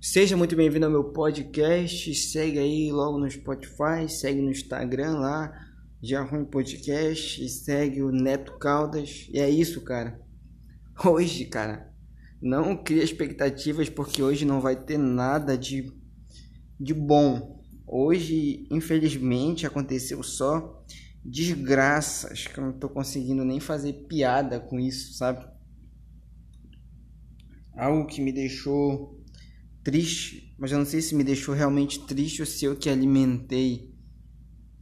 Seja muito bem-vindo ao meu podcast. Segue aí logo no Spotify, segue no Instagram lá, já ruim podcast, e segue o Neto Caldas. E é isso, cara. Hoje, cara, não cria expectativas porque hoje não vai ter nada de, de bom. Hoje, infelizmente, aconteceu só desgraças que eu não tô conseguindo nem fazer piada com isso, sabe? Algo que me deixou triste, mas eu não sei se me deixou realmente triste ou se eu que alimentei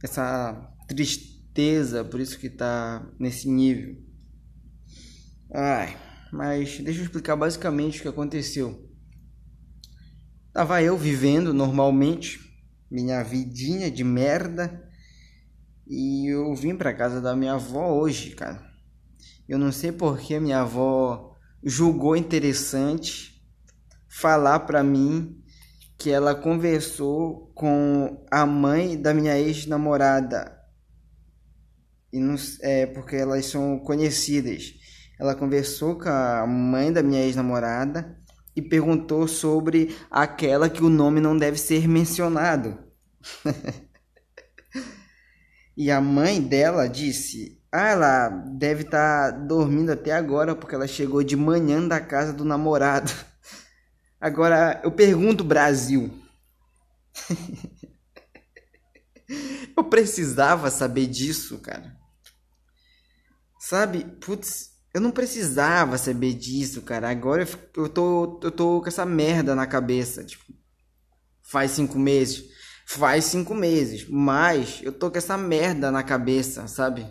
essa tristeza, por isso que tá nesse nível. Ai, mas deixa eu explicar basicamente o que aconteceu. Tava eu vivendo normalmente minha vidinha de merda e eu vim para casa da minha avó hoje, cara. Eu não sei porque minha avó julgou interessante falar para mim que ela conversou com a mãe da minha ex-namorada. E não, é porque elas são conhecidas. Ela conversou com a mãe da minha ex-namorada e perguntou sobre aquela que o nome não deve ser mencionado. e a mãe dela disse: Ah, ela deve estar tá dormindo até agora porque ela chegou de manhã da casa do namorado. Agora, eu pergunto, Brasil. eu precisava saber disso, cara. Sabe? Putz, eu não precisava saber disso, cara. Agora eu, eu, tô, eu tô com essa merda na cabeça. Tipo, faz cinco meses. Faz cinco meses. Mas eu tô com essa merda na cabeça, sabe?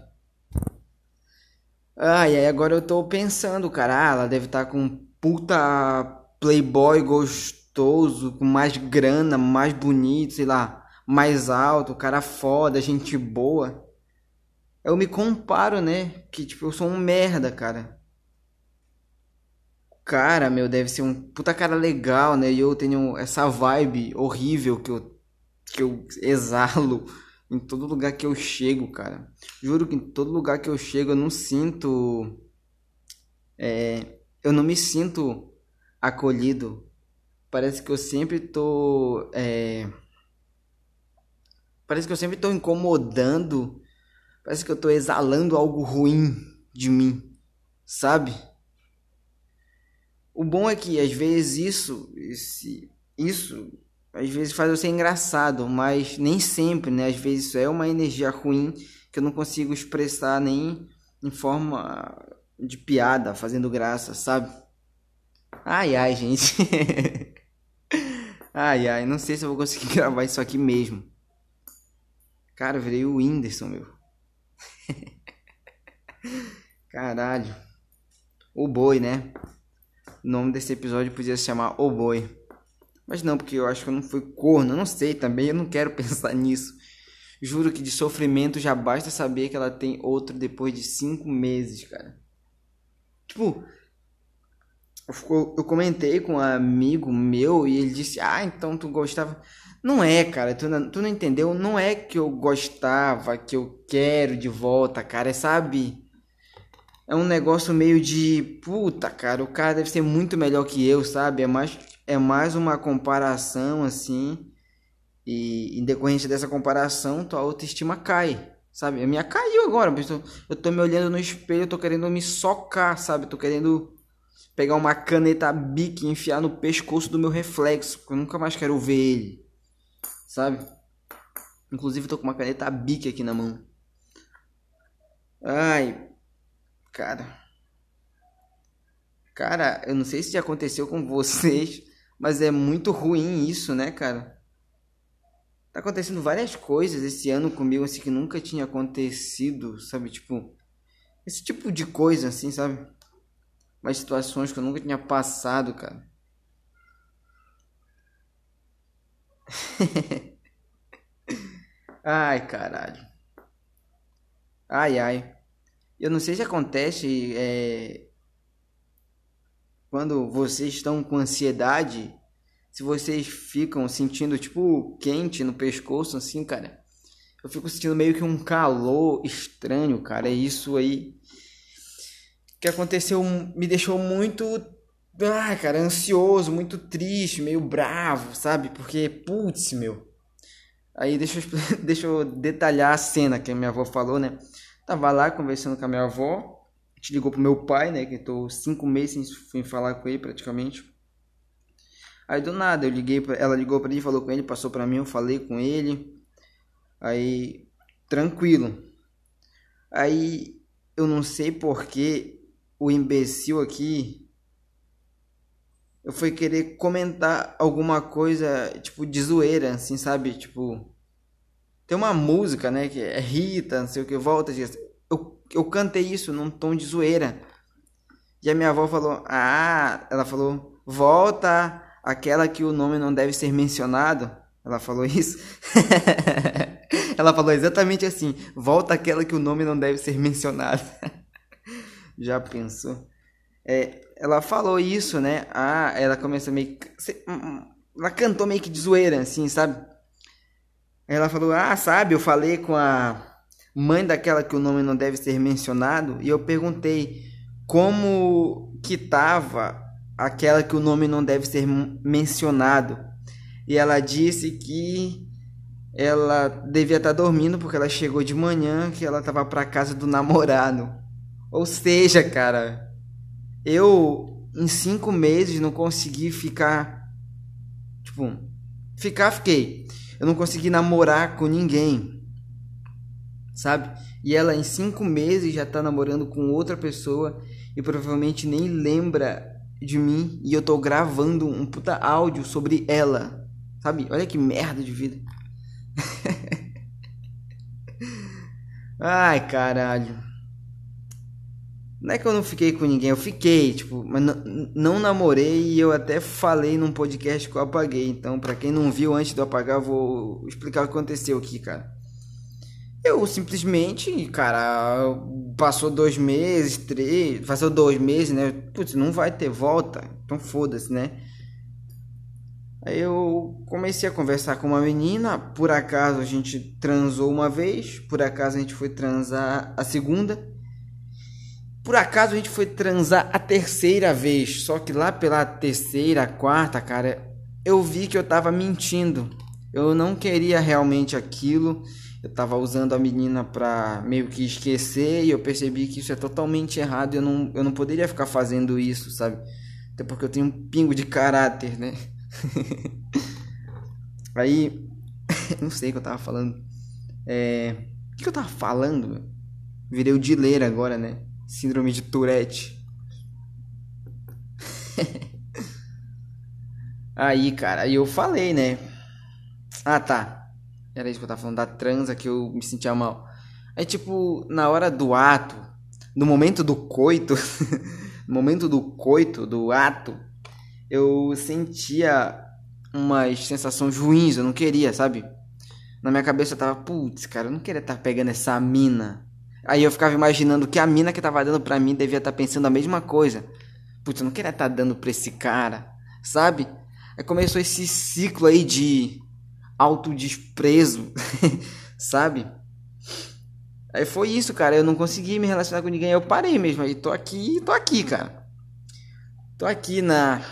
Ah, e aí agora eu tô pensando, cara. Ah, ela deve estar tá com puta playboy gostoso, com mais grana, mais bonito, sei lá, mais alto, cara foda, gente boa. Eu me comparo, né? Que tipo, eu sou um merda, cara. Cara, meu, deve ser um puta cara legal, né? E eu tenho essa vibe horrível que eu, que eu exalo em todo lugar que eu chego, cara. Juro que em todo lugar que eu chego eu não sinto. É, eu não me sinto acolhido. Parece que eu sempre tô. É... Parece que eu sempre tô incomodando. Parece que eu tô exalando algo ruim de mim, sabe? O bom é que às vezes isso, esse, isso, às vezes faz eu ser engraçado, mas nem sempre, né? Às vezes isso é uma energia ruim que eu não consigo expressar nem em forma de piada, fazendo graça, sabe? Ai, ai, gente. ai, ai, não sei se eu vou conseguir gravar isso aqui mesmo. Cara, eu virei o Whindersson, meu. Caralho. O boi, né? O nome desse episódio podia se chamar O Boi. Mas não, porque eu acho que eu não fui corno. Eu não sei também, eu não quero pensar nisso. Juro que de sofrimento já basta saber que ela tem outro depois de cinco meses, cara. Tipo, eu comentei com um amigo meu e ele disse: Ah, então tu gostava. Não é, cara, tu não, tu não entendeu? Não é que eu gostava, que eu quero de volta, cara, é, sabe? É um negócio meio de puta, cara, o cara deve ser muito melhor que eu, sabe? É mais, é mais uma comparação assim. E em decorrência dessa comparação, tua autoestima cai, sabe? A minha caiu agora, eu tô me olhando no espelho, eu tô querendo me socar, sabe? Eu tô querendo pegar uma caneta Bic e enfiar no pescoço do meu reflexo, porque eu nunca mais quero ver ele. Sabe? Inclusive tô com uma caneta Bic aqui na mão. Ai, cara. Cara, eu não sei se já aconteceu com vocês, mas é muito ruim isso, né, cara? Tá acontecendo várias coisas esse ano comigo assim que nunca tinha acontecido, sabe? Tipo, esse tipo de coisa assim, sabe? Umas situações que eu nunca tinha passado, cara. ai, caralho. Ai, ai. Eu não sei se acontece é, quando vocês estão com ansiedade, se vocês ficam sentindo tipo quente no pescoço, assim, cara. Eu fico sentindo meio que um calor estranho, cara. É isso aí que aconteceu me deixou muito Ah, cara, ansioso, muito triste, meio bravo, sabe? Porque, putz, meu. Aí deixa eu, deixa eu detalhar a cena que a minha avó falou, né? Tava lá conversando com a minha avó, a gente ligou pro meu pai, né? Que eu tô cinco meses sem falar com ele praticamente. Aí do nada eu liguei, pra, ela ligou para ele, falou com ele, passou para mim, eu falei com ele. Aí tranquilo. Aí eu não sei porque o imbecil aqui eu fui querer comentar alguma coisa, tipo, de zoeira, assim, sabe? Tipo, tem uma música, né, que é Rita, não sei o que, volta, eu, eu cantei isso num tom de zoeira. E a minha avó falou, ah, ela falou, volta aquela que o nome não deve ser mencionado. Ela falou isso. ela falou exatamente assim, volta aquela que o nome não deve ser mencionado. Já pensou? É, ela falou isso, né? Ah, ela começou meio. Hum, hum, ela cantou meio que de zoeira, assim, sabe? Ela falou: Ah, sabe, eu falei com a mãe daquela que o nome não deve ser mencionado e eu perguntei como que tava aquela que o nome não deve ser mencionado. E ela disse que ela devia estar tá dormindo porque ela chegou de manhã, que ela tava para casa do namorado. Ou seja, cara, eu, em cinco meses, não consegui ficar. Tipo, ficar, fiquei. Eu não consegui namorar com ninguém. Sabe? E ela, em cinco meses, já tá namorando com outra pessoa e provavelmente nem lembra de mim. E eu tô gravando um puta áudio sobre ela. Sabe? Olha que merda de vida. Ai, caralho. Não é que eu não fiquei com ninguém, eu fiquei, tipo, mas não, namorei e eu até falei num podcast que eu apaguei. Então, para quem não viu antes de eu apagar, eu vou explicar o que aconteceu aqui, cara. Eu simplesmente, cara, passou dois meses, três, passou dois meses, né? Putz, não vai ter volta, então foda-se, né? Aí eu comecei a conversar com uma menina, por acaso a gente transou uma vez, por acaso a gente foi transar a segunda. Por acaso a gente foi transar a terceira vez, só que lá pela terceira, quarta, cara, eu vi que eu tava mentindo. Eu não queria realmente aquilo. Eu tava usando a menina pra meio que esquecer e eu percebi que isso é totalmente errado. Eu não, eu não poderia ficar fazendo isso, sabe? Até porque eu tenho um pingo de caráter, né? Aí, não sei o que eu tava falando. É. O que eu tava falando? Virei o dileiro agora, né? Síndrome de Tourette. aí, cara, aí eu falei, né? Ah, tá. Era isso que eu tava falando da transa que eu me sentia mal. Aí, tipo, na hora do ato, no momento do coito, no momento do coito, do ato, eu sentia umas sensações ruins, eu não queria, sabe? Na minha cabeça eu tava, putz, cara, eu não queria estar tá pegando essa mina. Aí eu ficava imaginando que a mina que tava dando pra mim devia estar tá pensando a mesma coisa. Putz, eu não queria estar tá dando pra esse cara, sabe? Aí começou esse ciclo aí de autodesprezo, sabe? Aí foi isso, cara. Eu não consegui me relacionar com ninguém. Eu parei mesmo. Aí tô aqui, tô aqui, cara. Tô aqui na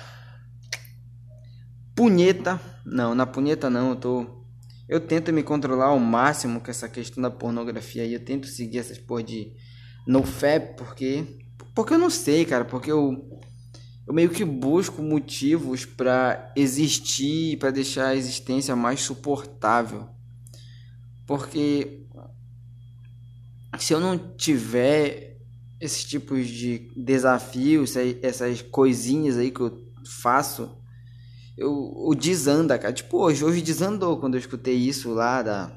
punheta. Não, na punheta não. Eu tô eu tento me controlar ao máximo com essa questão da pornografia aí. Eu tento seguir essas porra de nofap, porque. Porque eu não sei, cara. Porque eu. Eu meio que busco motivos para existir, para deixar a existência mais suportável. Porque se eu não tiver esses tipos de desafios, essas coisinhas aí que eu faço, eu, o desanda, cara. Tipo, hoje, hoje desandou quando eu escutei isso lá da,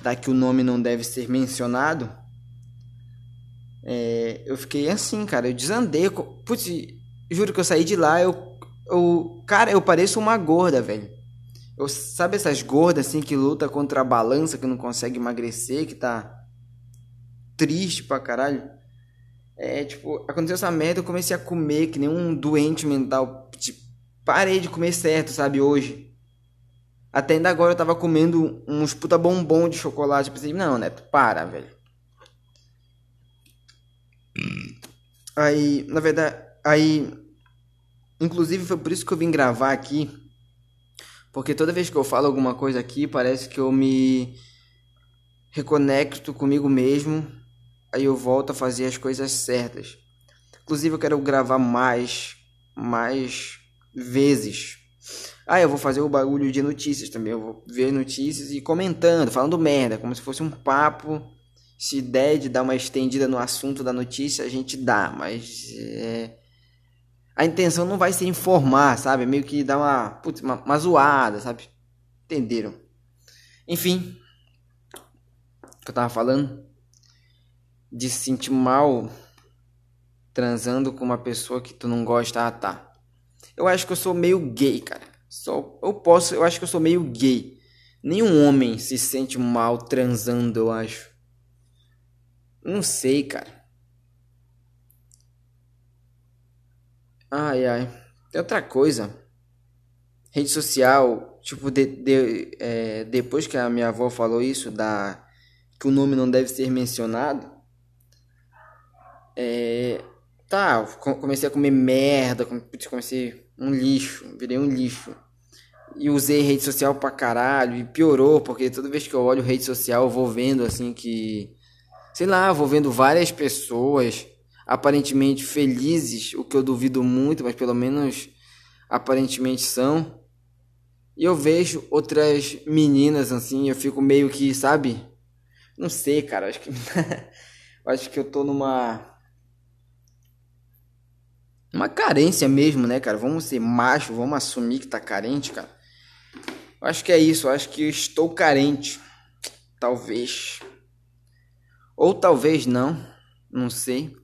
da que o nome não deve ser mencionado. É, eu fiquei assim, cara. Eu desandei. Putz, juro que eu saí de lá. Eu, eu, cara, eu pareço uma gorda, velho. Eu, sabe essas gordas assim que luta contra a balança, que não consegue emagrecer, que tá triste pra caralho? É, tipo, aconteceu essa merda, eu comecei a comer que nem um doente mental. Tipo, parei de comer certo, sabe, hoje. Até ainda agora eu tava comendo uns puta bombom de chocolate. Pensei, não, Neto, para, velho. Aí, na verdade, aí Inclusive foi por isso que eu vim gravar aqui. Porque toda vez que eu falo alguma coisa aqui, parece que eu me reconecto comigo mesmo. Aí eu volto a fazer as coisas certas. Inclusive eu quero gravar mais, mais vezes. Ah, eu vou fazer o bagulho de notícias também. Eu vou ver notícias e comentando, falando merda, como se fosse um papo. Se der de dar uma estendida no assunto da notícia, a gente dá, mas é... a intenção não vai ser informar, sabe? Meio que dar uma, putz, uma, uma zoada, sabe? Entenderam? Enfim, o que eu tava falando de se sentir mal transando com uma pessoa que tu não gosta, ah tá. Eu acho que eu sou meio gay, cara. Só eu posso, eu acho que eu sou meio gay. Nenhum homem se sente mal transando, eu acho. Não sei, cara. Ai, ai. Tem outra coisa. Rede social, tipo, de, de, é, depois que a minha avó falou isso, da que o nome não deve ser mencionado, é, tá, comecei a comer merda, comecei um lixo, virei um lixo. E usei rede social pra caralho, e piorou, porque toda vez que eu olho rede social eu vou vendo assim que. Sei lá, vou vendo várias pessoas aparentemente felizes, o que eu duvido muito, mas pelo menos aparentemente são. E eu vejo outras meninas assim, eu fico meio que, sabe? Não sei, cara, acho que acho que eu tô numa uma carência mesmo, né, cara? Vamos ser macho, vamos assumir que tá carente, cara. Eu acho que é isso, eu acho que estou carente. Talvez. Ou talvez não, não sei.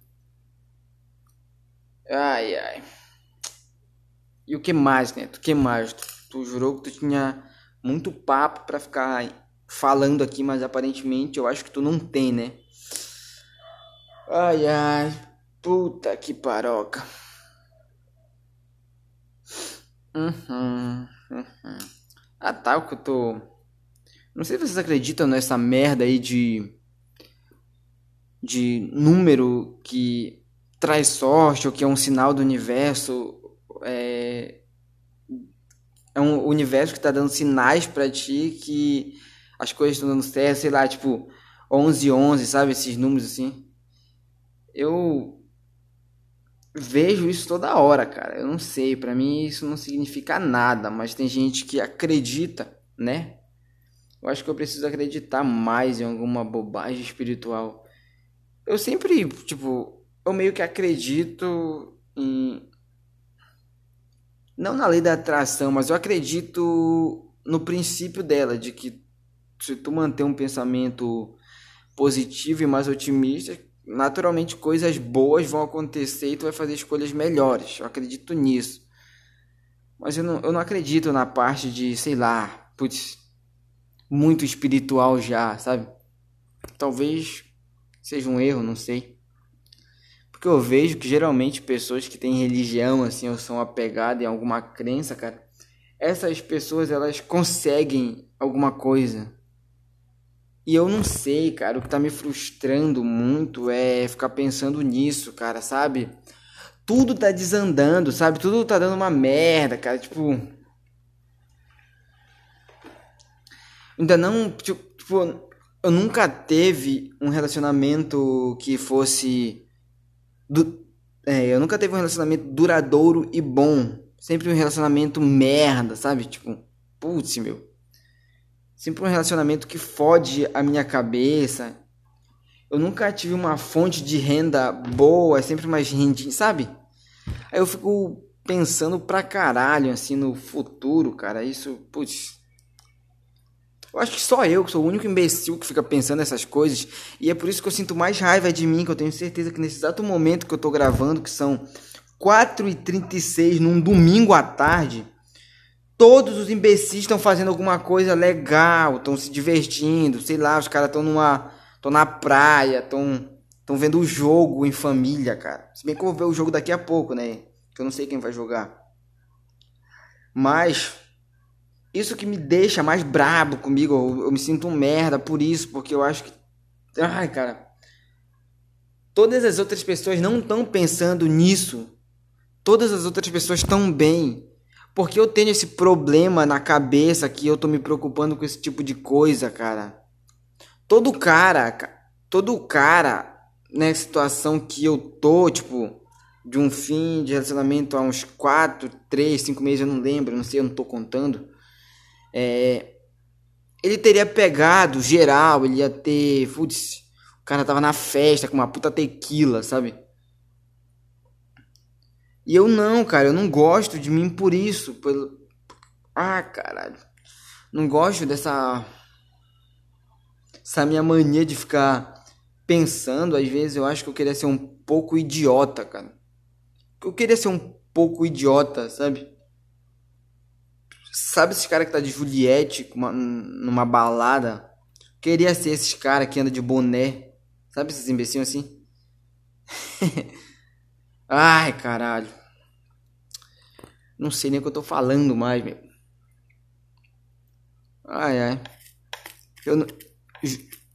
Ai, ai. E o que mais, né? O que mais? Tu, tu jurou que tu tinha muito papo para ficar falando aqui, mas aparentemente eu acho que tu não tem, né? Ai, ai. Puta que paroca. Uhum, uhum. Ah, tá, o que eu tô. Não sei se vocês acreditam nessa merda aí de. de número que traz sorte ou que é um sinal do universo. É. É um universo que tá dando sinais para ti que as coisas estão dando certo, sei lá, tipo 11 11, sabe, esses números assim. Eu vejo isso toda hora, cara. Eu não sei, para mim isso não significa nada, mas tem gente que acredita, né? Eu acho que eu preciso acreditar mais em alguma bobagem espiritual. Eu sempre, tipo, eu meio que acredito em não na lei da atração, mas eu acredito no princípio dela de que se tu manter um pensamento positivo e mais otimista, naturalmente coisas boas vão acontecer e tu vai fazer escolhas melhores. Eu acredito nisso. Mas eu não, eu não acredito na parte de, sei lá, putz, muito espiritual já, sabe? Talvez seja um erro, não sei. Porque eu vejo que geralmente pessoas que têm religião, assim, ou são apegadas em alguma crença, cara, essas pessoas elas conseguem alguma coisa e eu não sei, cara, o que tá me frustrando muito é ficar pensando nisso, cara, sabe? Tudo tá desandando, sabe? Tudo tá dando uma merda, cara, tipo. Ainda não, tipo, eu nunca teve um relacionamento que fosse. Du... É, eu nunca teve um relacionamento duradouro e bom. Sempre um relacionamento merda, sabe? Tipo, putz, meu sempre um relacionamento que fode a minha cabeça. Eu nunca tive uma fonte de renda boa, é sempre mais rendinha, sabe? Aí eu fico pensando pra caralho, assim, no futuro, cara. Isso, putz. Eu acho que só eu, que sou o único imbecil que fica pensando nessas coisas. E é por isso que eu sinto mais raiva de mim, que eu tenho certeza que nesse exato momento que eu tô gravando, que são 4h36 num domingo à tarde todos os imbecis estão fazendo alguma coisa legal, estão se divertindo, sei lá, os caras estão numa. estão na praia, estão. estão vendo o jogo em família, cara. Se bem que eu vou ver o jogo daqui a pouco, né? Que eu não sei quem vai jogar. Mas. Isso que me deixa mais brabo comigo, eu, eu me sinto um merda por isso, porque eu acho que. Ai, cara. Todas as outras pessoas não estão pensando nisso todas as outras pessoas estão bem. Porque eu tenho esse problema na cabeça que eu tô me preocupando com esse tipo de coisa, cara. Todo cara, todo cara nessa situação que eu tô, tipo, de um fim de relacionamento há uns 4, 3, 5 meses, eu não lembro, não sei, eu não tô contando. É, ele teria pegado geral, ele ia ter. Putz, o cara tava na festa com uma puta tequila, sabe? E eu não, cara, eu não gosto de mim por isso. Pelo... Ah, caralho. Não gosto dessa. Essa minha mania de ficar pensando. Às vezes eu acho que eu queria ser um pouco idiota, cara. Eu queria ser um pouco idiota, sabe? Sabe esses caras que tá de Juliette uma, numa balada? Queria ser esses caras que anda de boné. Sabe esses imbecil assim? Ai, caralho. Não sei nem o que eu tô falando mais, meu. Ai, ai. Eu não,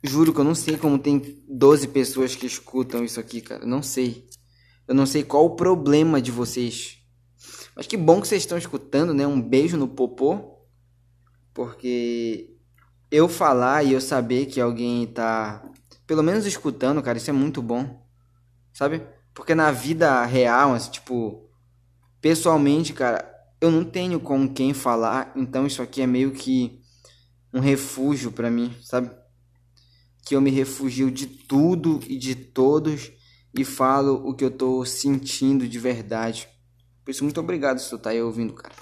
juro que eu não sei como tem 12 pessoas que escutam isso aqui, cara. Não sei. Eu não sei qual o problema de vocês. Mas que bom que vocês estão escutando, né? Um beijo no popô. Porque eu falar e eu saber que alguém tá pelo menos escutando, cara, isso é muito bom. Sabe? Porque na vida real, assim, tipo, pessoalmente, cara, eu não tenho com quem falar, então isso aqui é meio que um refúgio para mim, sabe? Que eu me refugio de tudo e de todos e falo o que eu tô sentindo de verdade. Por isso, muito obrigado se tu tá aí ouvindo, cara.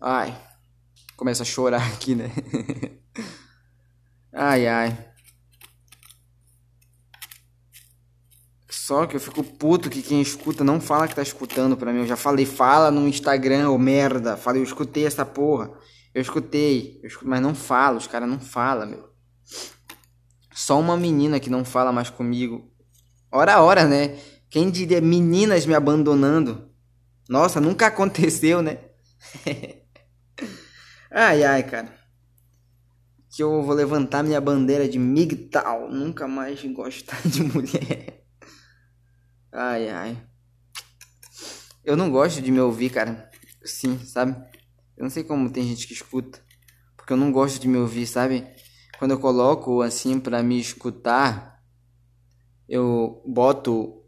Ai, começa a chorar aqui, né? ai, ai. Só que eu fico puto que quem escuta não fala que tá escutando pra mim. Eu já falei, fala no Instagram, ô merda. Falei, eu escutei essa porra. Eu escutei, eu escutei mas não fala, os caras não falam, meu. Só uma menina que não fala mais comigo. Ora, ora, né? Quem diria meninas me abandonando? Nossa, nunca aconteceu, né? ai, ai, cara. Que eu vou levantar minha bandeira de MGTOW. Nunca mais gostar de mulher. Ai, ai. Eu não gosto de me ouvir, cara. Sim, sabe? Eu não sei como tem gente que escuta. Porque eu não gosto de me ouvir, sabe? Quando eu coloco assim para me escutar, eu boto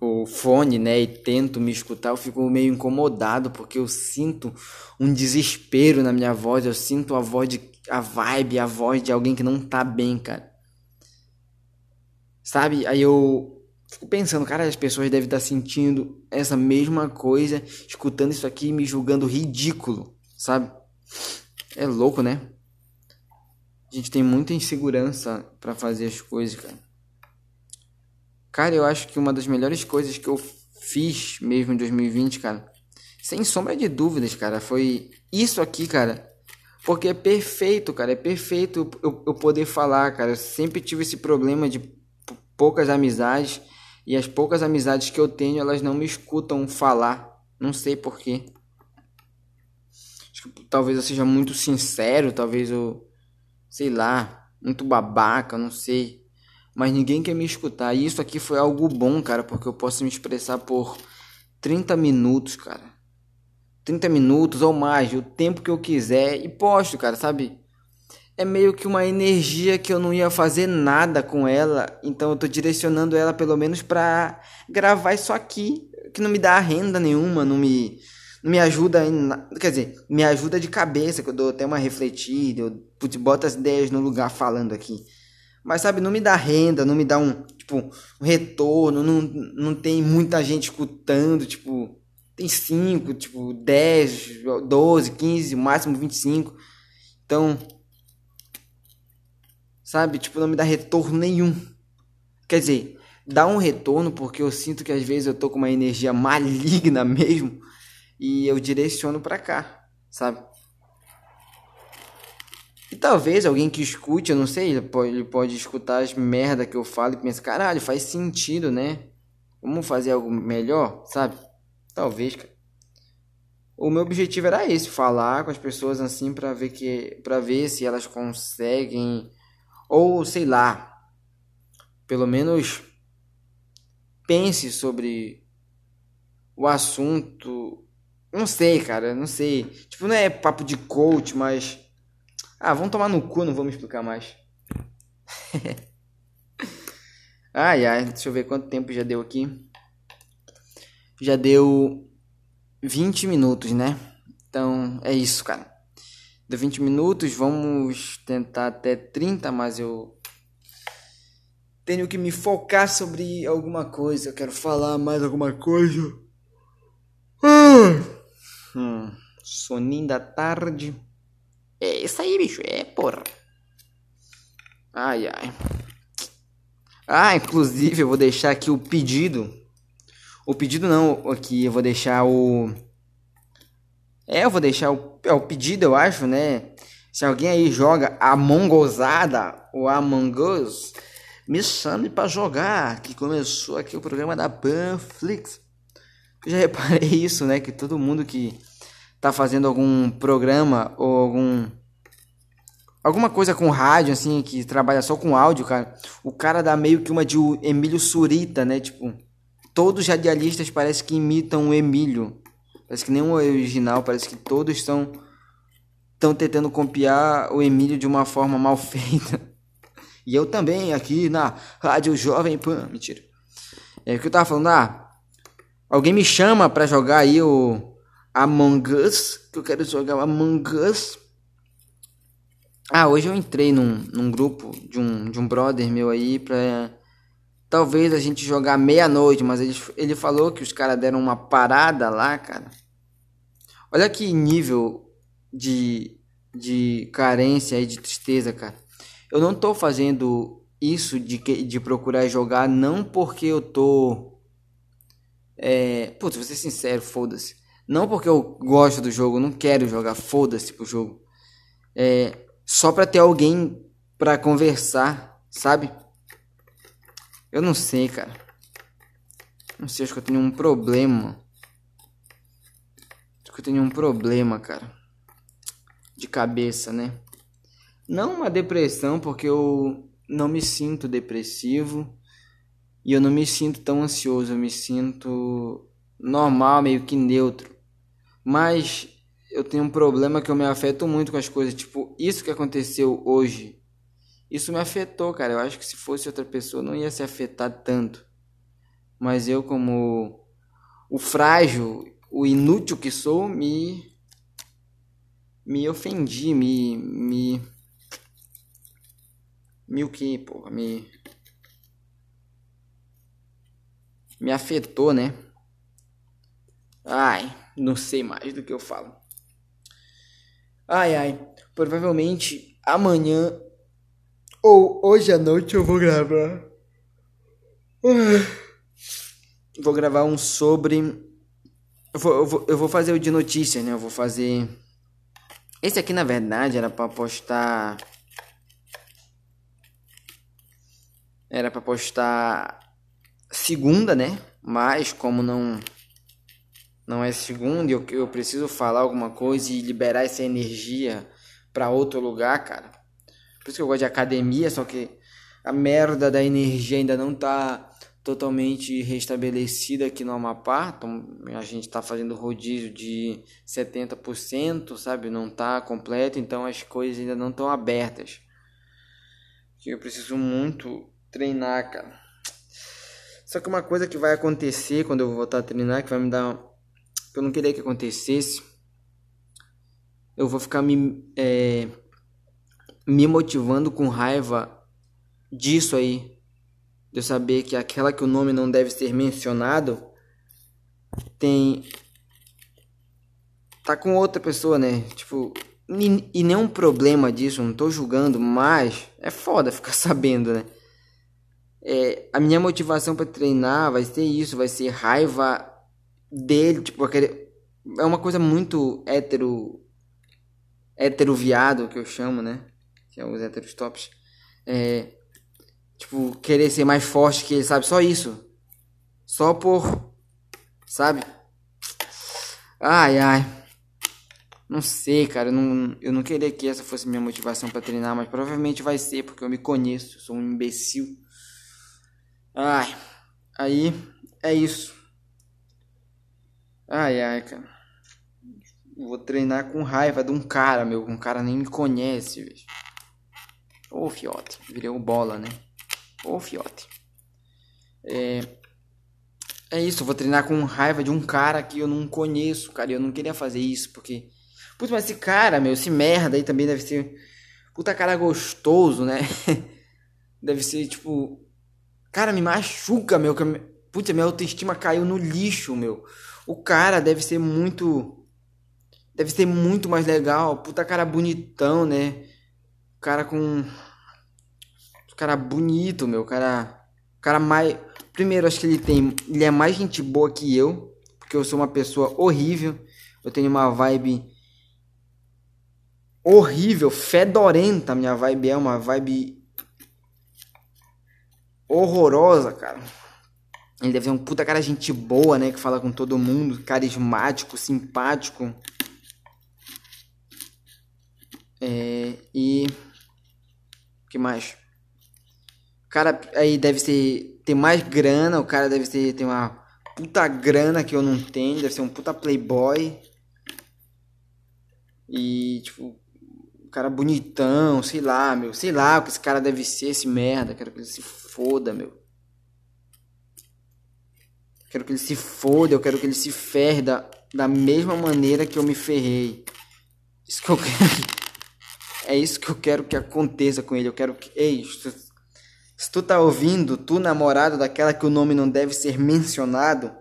o, fone, né, e tento me escutar, eu fico meio incomodado porque eu sinto um desespero na minha voz, eu sinto a voz de a vibe, a voz de alguém que não tá bem, cara. Sabe? Aí eu Fico pensando, cara, as pessoas devem estar sentindo essa mesma coisa, escutando isso aqui e me julgando ridículo, sabe? É louco, né? A gente tem muita insegurança para fazer as coisas, cara. Cara, eu acho que uma das melhores coisas que eu fiz mesmo em 2020, cara, sem sombra de dúvidas, cara, foi isso aqui, cara. Porque é perfeito, cara, é perfeito eu, eu poder falar, cara. Eu sempre tive esse problema de poucas amizades e as poucas amizades que eu tenho, elas não me escutam falar. Não sei porquê. Talvez eu seja muito sincero, talvez eu. Sei lá, muito babaca, não sei. Mas ninguém quer me escutar. E isso aqui foi algo bom, cara, porque eu posso me expressar por 30 minutos, cara. 30 minutos ou mais, o tempo que eu quiser. E posto, cara, sabe? É meio que uma energia que eu não ia fazer nada com ela, então eu tô direcionando ela pelo menos para gravar isso aqui, que não me dá renda nenhuma, não me não me ajuda em, quer dizer, me ajuda de cabeça, que eu dou até uma refletida, eu boto as ideias no lugar falando aqui. Mas sabe, não me dá renda, não me dá um, tipo, um retorno, não, não tem muita gente escutando, tipo, tem 5, tipo, 10, 12, 15, máximo 25. Então, sabe? Tipo, não me dá retorno nenhum. Quer dizer, dá um retorno porque eu sinto que às vezes eu tô com uma energia maligna mesmo e eu direciono para cá, sabe? E talvez alguém que escute, eu não sei, ele pode, ele pode escutar as merda que eu falo e pensar, caralho, faz sentido, né? Vamos fazer algo melhor, sabe? Talvez, cara. O meu objetivo era esse, falar com as pessoas assim para ver que para ver se elas conseguem ou sei lá, pelo menos pense sobre o assunto. Não sei, cara, não sei. Tipo, não é papo de coach, mas. Ah, vamos tomar no cu, não vou me explicar mais. ai, ai, deixa eu ver quanto tempo já deu aqui. Já deu 20 minutos, né? Então, é isso, cara. Deu 20 minutos, vamos tentar até 30, mas eu tenho que me focar sobre alguma coisa. Eu quero falar mais alguma coisa. Hum, soninho da tarde. É isso aí, bicho. É, porra. Ai, ai. Ah, inclusive eu vou deixar aqui o pedido. O pedido não, aqui eu vou deixar o. É, eu vou deixar o, é, o pedido, eu acho, né? Se alguém aí joga Among Usada ou Among Us, me chame para jogar, que começou aqui o programa da Panflix. Eu já reparei isso, né? Que todo mundo que tá fazendo algum programa ou algum alguma coisa com rádio assim que trabalha só com áudio, cara, o cara dá meio que uma de Emílio Surita, né? Tipo, todos os radialistas parece que imitam o Emílio. Parece que nem o original, parece que todos estão estão tentando copiar o Emílio de uma forma mal feita. E eu também aqui na Rádio Jovem Pan. Mentira. É o que eu tava falando, ah, alguém me chama para jogar aí o Among Us, que eu quero jogar o Among Us. Ah, hoje eu entrei num, num grupo de um, de um brother meu aí pra talvez a gente jogar meia-noite, mas ele, ele falou que os caras deram uma parada lá, cara. Olha que nível de, de carência e de tristeza, cara. Eu não tô fazendo isso de, de procurar jogar não porque eu tô. É, putz, vou ser sincero, foda-se. Não porque eu gosto do jogo, não quero jogar, foda-se pro jogo. É, só pra ter alguém pra conversar, sabe? Eu não sei, cara. Não sei, acho que eu tenho um problema. Acho que eu tenho um problema, cara. De cabeça, né? Não uma depressão, porque eu não me sinto depressivo e eu não me sinto tão ansioso, eu me sinto normal, meio que neutro. Mas eu tenho um problema que eu me afeto muito com as coisas, tipo, isso que aconteceu hoje. Isso me afetou, cara. Eu acho que se fosse outra pessoa não ia se afetar tanto. Mas eu como o frágil, o inútil que sou, me me ofendi, me me me o que, porra, me. Me afetou, né? Ai, não sei mais do que eu falo. Ai, ai, provavelmente amanhã ou hoje à noite eu vou gravar. Vou gravar um sobre. Eu vou, eu vou, eu vou fazer o de notícia, né? Eu vou fazer. Esse aqui, na verdade, era pra postar Era para postar segunda, né? Mas como não não é segunda eu, eu preciso falar alguma coisa e liberar essa energia para outro lugar, cara. Por isso que eu gosto de academia, só que a merda da energia ainda não tá totalmente restabelecida aqui no Amapá. Então, a gente tá fazendo rodízio de 70%, sabe? Não tá completo, então as coisas ainda não estão abertas. Eu preciso muito treinar, cara. Só que uma coisa que vai acontecer quando eu voltar a treinar, que vai me dar. que eu não queria que acontecesse. Eu vou ficar me, é, me motivando com raiva disso aí. De eu saber que aquela que o nome não deve ser mencionado tem. tá com outra pessoa, né? Tipo. E, e nenhum problema disso, não tô julgando, mas é foda ficar sabendo, né? é, a minha motivação para treinar vai ser isso, vai ser raiva dele, tipo, aquele, é uma coisa muito hétero, hétero viado que eu chamo, né? Que é os héteros tops. É, tipo, querer ser mais forte que ele, sabe? Só isso. Só por, sabe? Ai, ai. Não sei, cara. Eu não, eu não queria que essa fosse minha motivação para treinar, mas provavelmente vai ser, porque eu me conheço. sou um imbecil. Ai, aí é isso. Ai, ai, cara. Vou treinar com raiva de um cara, meu. Um cara nem me conhece, velho. Ô, fiote. Virei o bola, né? Ô, fiote. É... É isso, eu vou treinar com raiva de um cara que eu não conheço, cara. E eu não queria fazer isso, porque... Putz, mas esse cara, meu, esse merda aí também deve ser... Puta cara gostoso, né? deve ser, tipo... Cara, me machuca, meu. Putz, minha autoestima caiu no lixo, meu. O cara deve ser muito. Deve ser muito mais legal. Puta cara bonitão, né? Cara com. Cara bonito, meu. Cara. Cara mais. Primeiro, acho que ele tem. Ele é mais gente boa que eu. Porque eu sou uma pessoa horrível. Eu tenho uma vibe. Horrível, fedorenta. Minha vibe é uma vibe. Horrorosa, cara. Ele deve ser um puta cara gente boa, né? Que fala com todo mundo, carismático, simpático. É, e. Que mais? O cara aí deve ser. Ter mais grana, o cara deve ter, ter uma puta grana que eu não tenho, deve ser um puta playboy. E, tipo, cara bonitão, sei lá, meu. Sei lá o que esse cara deve ser, esse merda. Quero que ele se foda, meu. Quero que ele se foda, eu quero que ele se ferre da, da mesma maneira que eu me ferrei. Isso que eu quero. É isso que eu quero que aconteça com ele. Eu quero que. Ei, se, se tu tá ouvindo, tu namorado daquela que o nome não deve ser mencionado,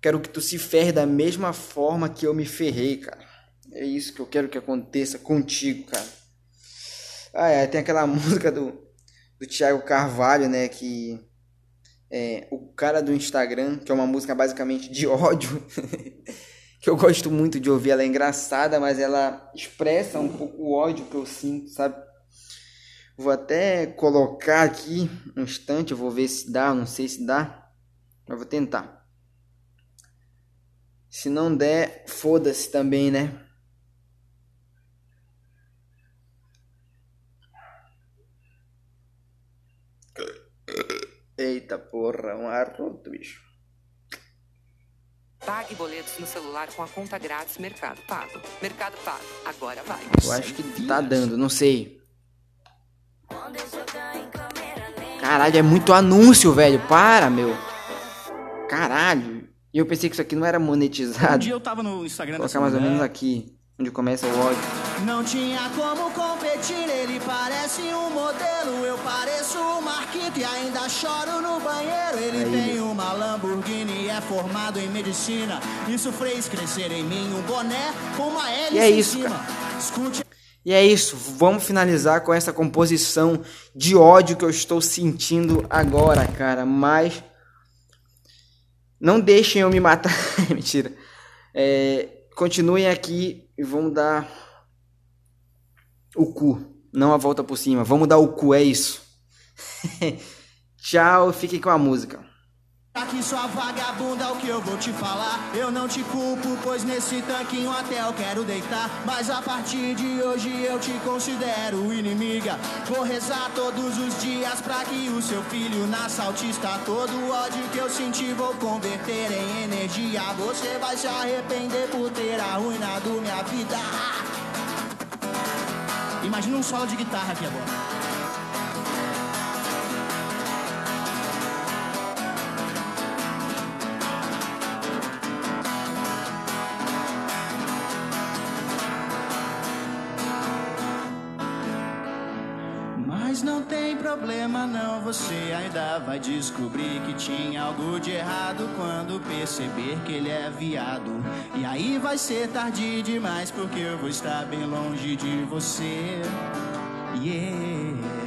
quero que tu se ferre da mesma forma que eu me ferrei, cara. É isso que eu quero que aconteça contigo, cara. Ah, é, tem aquela música do, do Thiago Carvalho, né, que é, o cara do Instagram, que é uma música basicamente de ódio, que eu gosto muito de ouvir. Ela é engraçada, mas ela expressa um pouco o ódio que eu sinto, sabe? Vou até colocar aqui um instante, eu vou ver se dá, não sei se dá, mas vou tentar. Se não der, foda-se também, né? Eita porra, um arroto, bicho. Pague boletos no celular com a conta grátis Mercado Pago. Mercado Pago, agora vai. Eu acho que tá dando, não sei. Caralho, é muito anúncio, velho. Para, meu. Caralho. E eu pensei que isso aqui não era monetizado. Um dia eu tava no Instagram Vou colocar mais ou menos aqui, onde começa o ódio. Não tinha como competir, ele parece um modelo. Eu pareço um Marquito e ainda choro no banheiro. Ele Aí, tem uma Lamborghini e é formado em medicina. Isso fez crescer em mim um boné com uma hélice e é isso, Cara. Escute. E é isso, vamos finalizar com essa composição de ódio que eu estou sentindo agora, cara. Mas não deixem eu me matar. Mentira. É, continuem aqui e vamos dar o cu, não a volta por cima. Vamos dar o cu, é isso. Tchau, fiquem com a música. Aqui sua vagabunda é o que eu vou te falar. Eu não te culpo, pois nesse tanquinho até eu quero deitar. Mas a partir de hoje eu te considero inimiga. Vou rezar todos os dias pra que o seu filho nasça autista. Todo o ódio que eu senti vou converter em energia. Você vai se arrepender por ter arruinado minha vida. Imagina um solo de guitarra aqui agora. Problema não, você ainda vai descobrir que tinha algo de errado quando perceber que ele é viado. E aí vai ser tarde demais porque eu vou estar bem longe de você. Yeah.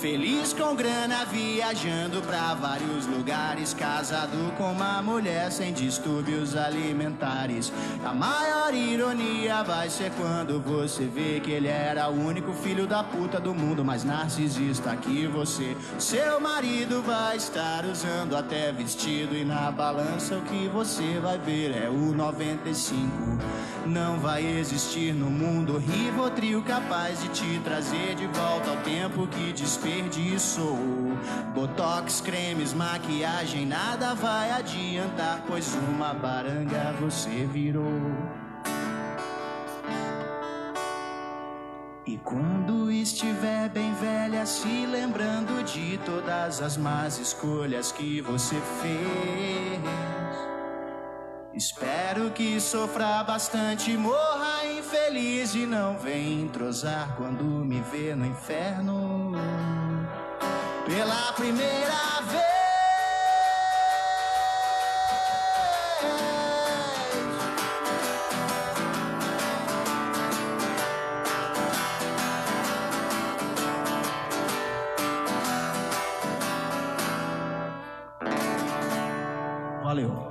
Feliz com grana, viajando pra vários lugares. Casado com uma mulher sem distúrbios alimentares. A maior ironia vai ser quando você vê que ele era o único filho da puta do mundo mais narcisista que você. Seu marido vai estar usando até vestido. E na balança o que você vai ver é o 95. Não vai existir no mundo Rivotril capaz de te trazer de volta ao tempo que desperdiçou. Botox, cremes, maquiagem, nada vai adiantar, pois uma baranga você virou. E quando estiver bem velha, se lembrando de todas as más escolhas que você fez. Espero que sofra bastante, morra infeliz e não venha entrosar quando me vê no inferno. Pela primeira vez. Valeu.